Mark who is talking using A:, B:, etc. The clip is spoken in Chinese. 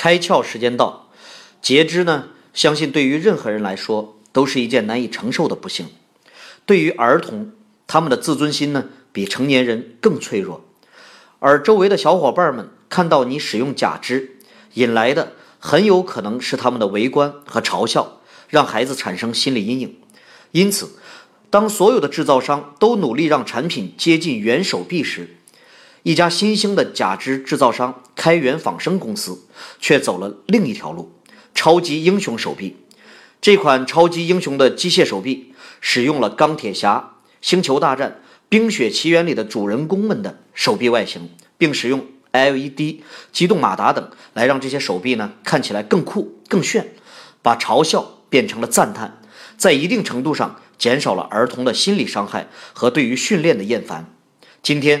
A: 开窍时间到，截肢呢，相信对于任何人来说都是一件难以承受的不幸。对于儿童，他们的自尊心呢，比成年人更脆弱。而周围的小伙伴们看到你使用假肢，引来的很有可能是他们的围观和嘲笑，让孩子产生心理阴影。因此，当所有的制造商都努力让产品接近原手臂时，一家新兴的假肢制造商开源仿生公司却走了另一条路——超级英雄手臂。这款超级英雄的机械手臂使用了钢铁侠、星球大战。《冰雪奇缘》里的主人公们的手臂外形，并使用 LED 机动马达等来让这些手臂呢看起来更酷、更炫，把嘲笑变成了赞叹，在一定程度上减少了儿童的心理伤害和对于训练的厌烦。今天